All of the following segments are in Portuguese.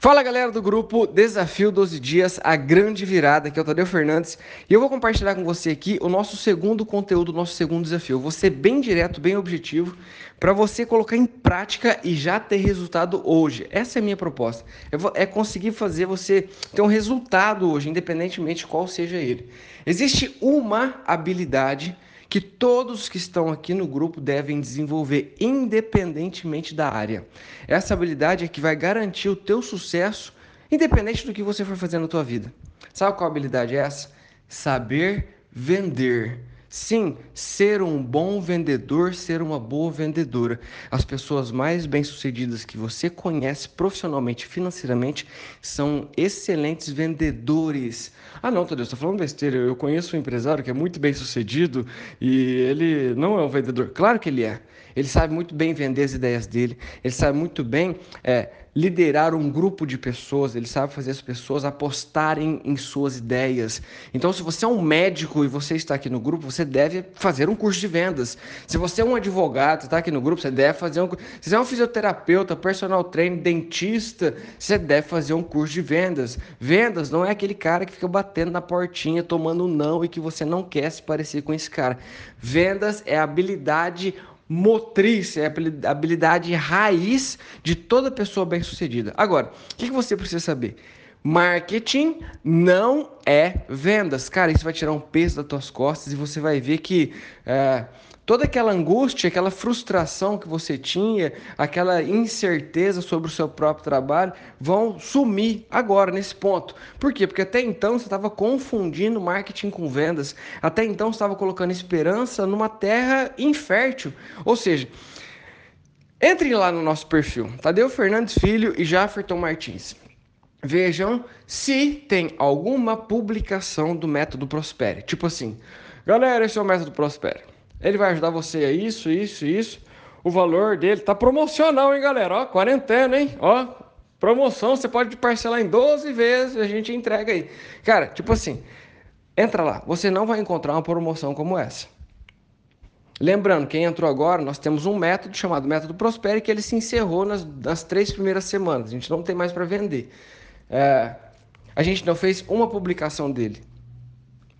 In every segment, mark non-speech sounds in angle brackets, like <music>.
Fala galera do grupo Desafio 12 Dias, a grande virada, que é o Tadeu Fernandes, e eu vou compartilhar com você aqui o nosso segundo conteúdo, o nosso segundo desafio. Vou ser bem direto, bem objetivo, para você colocar em prática e já ter resultado hoje. Essa é a minha proposta, é conseguir fazer você ter um resultado hoje, independentemente de qual seja ele. Existe uma habilidade que todos que estão aqui no grupo devem desenvolver, independentemente da área. Essa habilidade é que vai garantir o teu sucesso, independente do que você for fazer na tua vida. Sabe qual habilidade é essa? Saber vender. Sim, ser um bom vendedor, ser uma boa vendedora. As pessoas mais bem-sucedidas que você conhece profissionalmente, financeiramente, são excelentes vendedores. Ah, não, Tadeu, estou falando besteira. Eu conheço um empresário que é muito bem-sucedido e ele não é um vendedor. Claro que ele é. Ele sabe muito bem vender as ideias dele, ele sabe muito bem é, liderar um grupo de pessoas, ele sabe fazer as pessoas apostarem em suas ideias. Então, se você é um médico e você está aqui no grupo, você deve fazer um curso de vendas. Se você é um advogado, está aqui no grupo, você deve fazer um. Se você é um fisioterapeuta, personal trainer, dentista, você deve fazer um curso de vendas. Vendas não é aquele cara que fica batendo na portinha, tomando não e que você não quer se parecer com esse cara. Vendas é habilidade motriz, é a habilidade raiz de toda pessoa bem-sucedida. Agora, o que você precisa saber? Marketing não é vendas. Cara, isso vai tirar um peso das tuas costas e você vai ver que é, toda aquela angústia, aquela frustração que você tinha, aquela incerteza sobre o seu próprio trabalho vão sumir agora nesse ponto. Por quê? Porque até então você estava confundindo marketing com vendas. Até então você estava colocando esperança numa terra infértil. Ou seja, entre lá no nosso perfil, Tadeu Fernandes Filho e Jafferton Martins. Vejam se tem alguma publicação do método Prospere. Tipo assim, galera, esse é o método Prospere. Ele vai ajudar você a isso, isso, isso. O valor dele tá promocional, hein, galera? Ó, quarentena, hein? Ó, promoção, você pode parcelar em 12 vezes, a gente entrega aí. Cara, tipo assim, entra lá, você não vai encontrar uma promoção como essa. Lembrando, quem entrou agora, nós temos um método chamado Método Prospere que ele se encerrou nas, nas três primeiras semanas. A gente não tem mais para vender. É, a gente não fez uma publicação dele.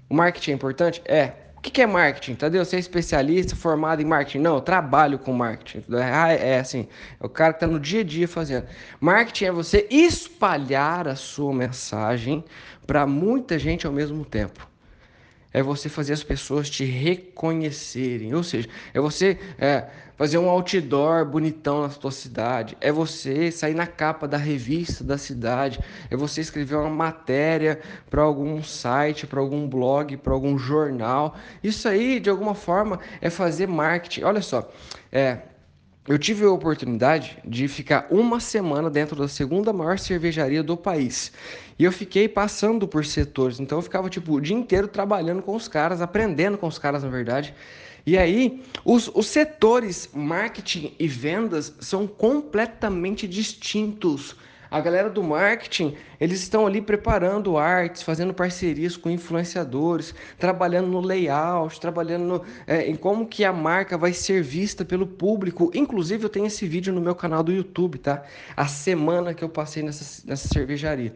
O marketing é importante? É. O que, é marketing? Tadeu, você é especialista formado em marketing? Não, eu trabalho com marketing. Ah, é assim, é o cara que está no dia a dia fazendo. Marketing é você espalhar a sua mensagem para muita gente ao mesmo tempo é você fazer as pessoas te reconhecerem. Ou seja, é você é, fazer um outdoor bonitão na sua cidade, é você sair na capa da revista da cidade, é você escrever uma matéria para algum site, para algum blog, para algum jornal. Isso aí, de alguma forma, é fazer marketing. Olha só, é, eu tive a oportunidade de ficar uma semana dentro da segunda maior cervejaria do país. E eu fiquei passando por setores. Então eu ficava tipo o dia inteiro trabalhando com os caras, aprendendo com os caras, na verdade. E aí, os, os setores marketing e vendas são completamente distintos a galera do marketing, eles estão ali preparando artes, fazendo parcerias com influenciadores, trabalhando no layout, trabalhando no, é, em como que a marca vai ser vista pelo público. Inclusive, eu tenho esse vídeo no meu canal do YouTube, tá? A semana que eu passei nessa, nessa cervejaria.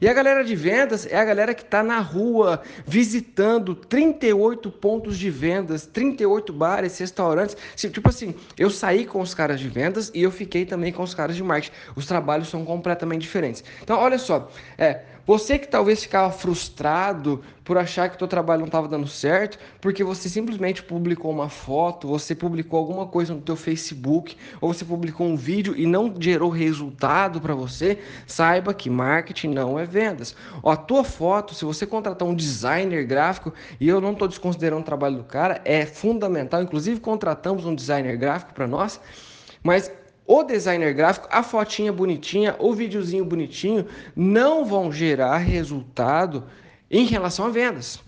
E a galera de vendas é a galera que está na rua visitando 38 pontos de vendas, 38 bares, restaurantes. Tipo assim, eu saí com os caras de vendas e eu fiquei também com os caras de marketing. Os trabalhos são completamente completamente diferentes. Então, olha só, é, você que talvez ficava frustrado por achar que o teu trabalho não estava dando certo, porque você simplesmente publicou uma foto, você publicou alguma coisa no teu Facebook, ou você publicou um vídeo e não gerou resultado para você, saiba que marketing não é vendas. Ó, a tua foto, se você contratar um designer gráfico, e eu não estou desconsiderando o trabalho do cara, é fundamental, inclusive contratamos um designer gráfico para nós, mas o designer gráfico, a fotinha bonitinha, o videozinho bonitinho não vão gerar resultado em relação a vendas.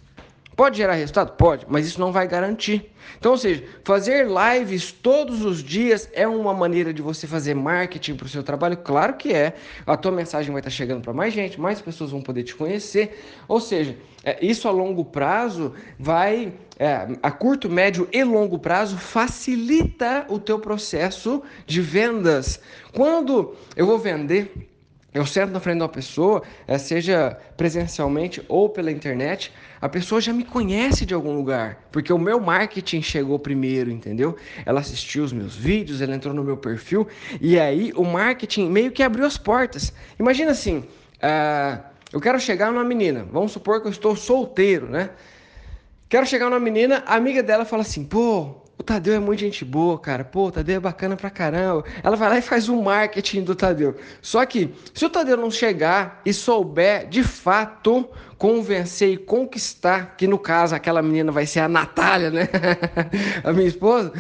Pode gerar resultado? Pode, mas isso não vai garantir. Então, ou seja, fazer lives todos os dias é uma maneira de você fazer marketing para o seu trabalho? Claro que é. A tua mensagem vai estar chegando para mais gente, mais pessoas vão poder te conhecer. Ou seja, isso a longo prazo vai, é, a curto, médio e longo prazo, facilita o teu processo de vendas. Quando eu vou vender eu sento na frente de uma pessoa, eh, seja presencialmente ou pela internet, a pessoa já me conhece de algum lugar, porque o meu marketing chegou primeiro, entendeu? Ela assistiu os meus vídeos, ela entrou no meu perfil, e aí o marketing meio que abriu as portas. Imagina assim, uh, eu quero chegar numa menina, vamos supor que eu estou solteiro, né? Quero chegar numa menina, a amiga dela fala assim, pô, o Tadeu é muito gente boa, cara. Pô, o Tadeu é bacana pra caramba. Ela vai lá e faz um marketing do Tadeu. Só que, se o Tadeu não chegar e souber, de fato, convencer e conquistar, que no caso aquela menina vai ser a Natália, né? <laughs> a minha esposa.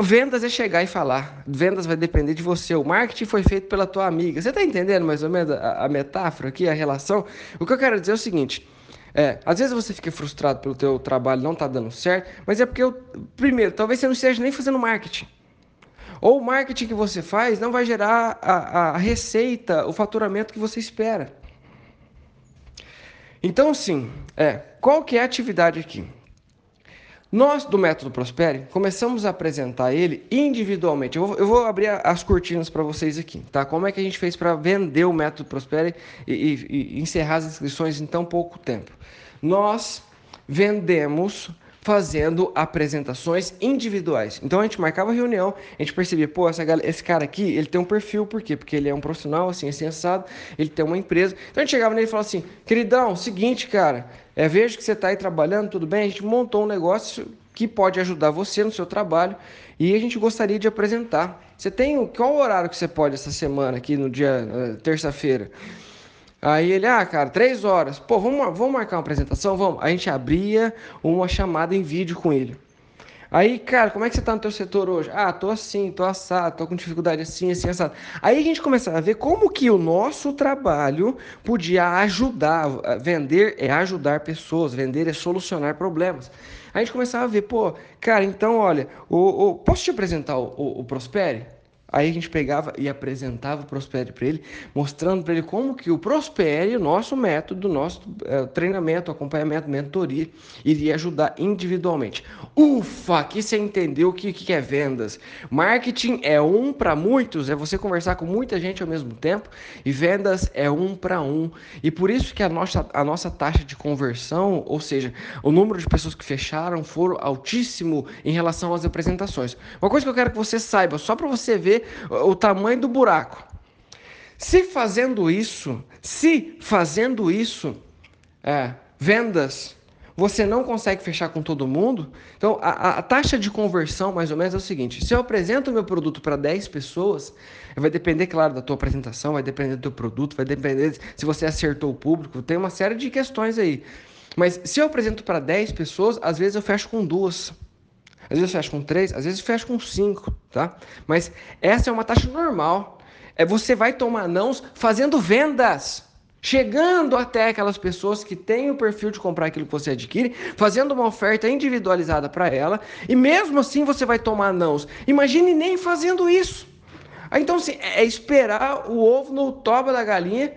Vendas é chegar e falar. Vendas vai depender de você. O marketing foi feito pela tua amiga. Você está entendendo mais ou menos a, a metáfora aqui, a relação? O que eu quero dizer é o seguinte: é, às vezes você fica frustrado pelo teu trabalho não tá dando certo, mas é porque, eu, primeiro, talvez você não esteja nem fazendo marketing. Ou o marketing que você faz não vai gerar a, a receita, o faturamento que você espera. Então, sim, é, qual que é a atividade aqui? Nós, do Método Prospere, começamos a apresentar ele individualmente. Eu vou, eu vou abrir as cortinas para vocês aqui, tá? Como é que a gente fez para vender o Método Prospere e, e, e encerrar as inscrições em tão pouco tempo? Nós vendemos fazendo apresentações individuais. Então a gente marcava reunião, a gente percebia, pô, essa, esse cara aqui, ele tem um perfil, por quê? Porque ele é um profissional, assim, assim, assado, ele tem uma empresa. Então a gente chegava nele e falava assim, queridão, seguinte, cara, é, vejo que você está aí trabalhando, tudo bem, a gente montou um negócio que pode ajudar você no seu trabalho e a gente gostaria de apresentar. Você tem, qual horário que você pode essa semana aqui no dia, uh, terça-feira? Aí ele, ah, cara, três horas. Pô, vamos, vamos marcar uma apresentação? Vamos. A gente abria uma chamada em vídeo com ele. Aí, cara, como é que você tá no teu setor hoje? Ah, tô assim, tô assado, tô com dificuldade assim, assim, assado. Aí a gente começava a ver como que o nosso trabalho podia ajudar. Vender é ajudar pessoas, vender é solucionar problemas. Aí a gente começava a ver, pô, cara, então olha, o, o posso te apresentar o, o, o Prospere? Aí a gente pegava e apresentava o Prospere para ele, mostrando para ele como que o Prospere, o nosso método, o nosso é, treinamento, acompanhamento, mentoria, iria ajudar individualmente. Ufa, aqui você entendeu o que, que é vendas. Marketing é um para muitos, é você conversar com muita gente ao mesmo tempo, e vendas é um para um. E por isso que a nossa, a nossa taxa de conversão, ou seja, o número de pessoas que fecharam, foram altíssimo em relação às apresentações. Uma coisa que eu quero que você saiba, só para você ver o tamanho do buraco. Se fazendo isso, se fazendo isso, é, vendas, você não consegue fechar com todo mundo, então a, a, taxa de conversão mais ou menos é o seguinte: se eu apresento o meu produto para 10 pessoas, vai depender, claro, da tua apresentação, vai depender do teu produto, vai depender se você acertou o público, tem uma série de questões aí. Mas se eu apresento para 10 pessoas, às vezes eu fecho com duas. Às vezes fecha com 3, às vezes fecha com 5, tá? Mas essa é uma taxa normal. É você vai tomar nãos fazendo vendas. Chegando até aquelas pessoas que têm o perfil de comprar aquilo que você adquire, fazendo uma oferta individualizada para ela, e mesmo assim você vai tomar nãos. Imagine nem fazendo isso. Então, assim, é esperar o ovo no toba da galinha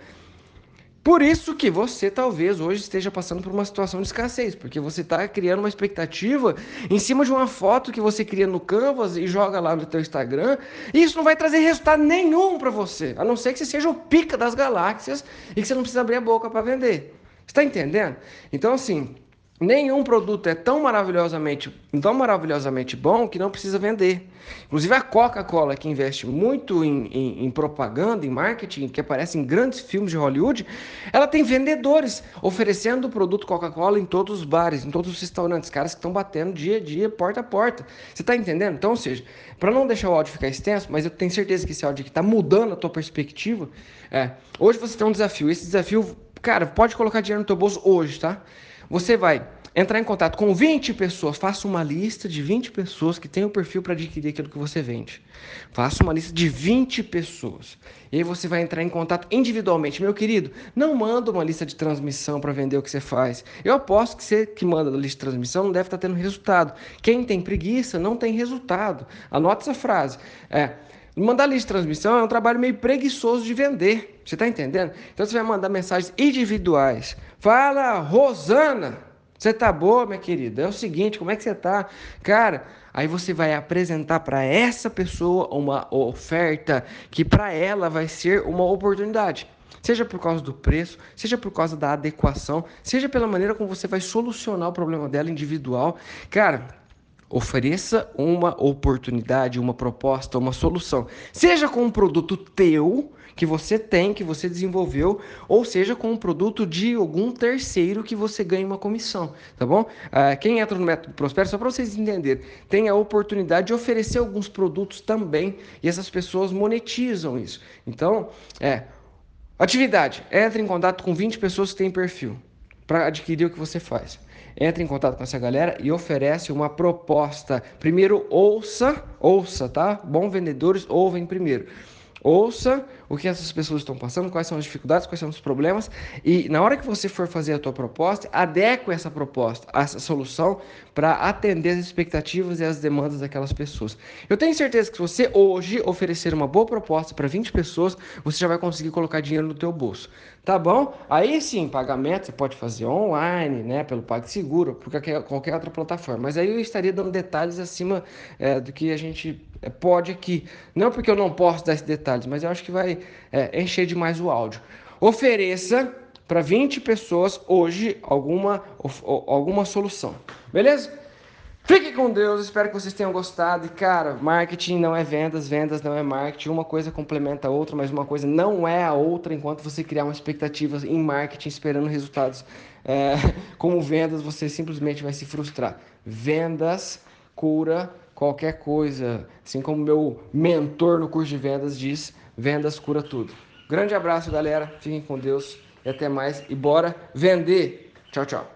por isso que você talvez hoje esteja passando por uma situação de escassez, porque você está criando uma expectativa em cima de uma foto que você cria no Canvas e joga lá no teu Instagram, e isso não vai trazer resultado nenhum para você, a não ser que você seja o pica das galáxias e que você não precisa abrir a boca para vender. Está entendendo? Então assim, Nenhum produto é tão maravilhosamente, tão maravilhosamente bom que não precisa vender. Inclusive a Coca-Cola, que investe muito em, em, em, propaganda, em marketing, que aparece em grandes filmes de Hollywood, ela tem vendedores oferecendo o produto Coca-Cola em todos os bares, em todos os restaurantes, caras que estão batendo dia a dia, porta a porta. Você está entendendo? Então, ou seja, para não deixar o áudio ficar extenso, mas eu tenho certeza que esse áudio aqui está mudando a tua perspectiva. É, hoje você tem um desafio. Esse desafio, cara, pode colocar dinheiro no teu bolso hoje, tá? Você vai entrar em contato com 20 pessoas, faça uma lista de 20 pessoas que têm o perfil para adquirir aquilo que você vende. Faça uma lista de 20 pessoas. E aí você vai entrar em contato individualmente. Meu querido, não manda uma lista de transmissão para vender o que você faz. Eu aposto que você que manda a lista de transmissão não deve estar tá tendo resultado. Quem tem preguiça não tem resultado. Anote essa frase. É, Mandar lista de transmissão é um trabalho meio preguiçoso de vender. Você está entendendo? Então você vai mandar mensagens individuais. Fala, Rosana! Você tá boa, minha querida? É o seguinte, como é que você tá? Cara, Aí você vai apresentar para essa pessoa uma oferta que para ela vai ser uma oportunidade. Seja por causa do preço, seja por causa da adequação, seja pela maneira como você vai solucionar o problema dela individual. Cara, ofereça uma oportunidade, uma proposta, uma solução. Seja com um produto teu que você tem, que você desenvolveu, ou seja com um produto de algum terceiro que você ganha uma comissão, tá bom? Uh, quem entra no método Prospero, só para vocês entenderem, tem a oportunidade de oferecer alguns produtos também e essas pessoas monetizam isso. Então, é Atividade: entre em contato com 20 pessoas que têm perfil para adquirir o que você faz. Entre em contato com essa galera e oferece uma proposta. Primeiro, ouça, ouça, tá? Bom vendedores ouvem primeiro. Ouça o que essas pessoas estão passando, quais são as dificuldades, quais são os problemas e na hora que você for fazer a tua proposta, adeque essa proposta, essa solução para atender as expectativas e as demandas daquelas pessoas. Eu tenho certeza que se você hoje oferecer uma boa proposta para 20 pessoas, você já vai conseguir colocar dinheiro no teu bolso. Tá bom? Aí sim, pagamento você pode fazer online, né, pelo PagSeguro, por qualquer, qualquer outra plataforma. Mas aí eu estaria dando detalhes acima é, do que a gente é, pode aqui. Não porque eu não posso dar esses detalhes, mas eu acho que vai é, encher demais o áudio. Ofereça para 20 pessoas hoje alguma, alguma solução. Beleza? Fique com Deus, espero que vocês tenham gostado. E cara, marketing não é vendas, vendas não é marketing. Uma coisa complementa a outra, mas uma coisa não é a outra enquanto você criar uma expectativa em marketing esperando resultados é, <laughs> como vendas, você simplesmente vai se frustrar. Vendas cura qualquer coisa. Assim como meu mentor no curso de vendas diz, vendas cura tudo. Grande abraço, galera. Fiquem com Deus e até mais. E bora vender. Tchau, tchau.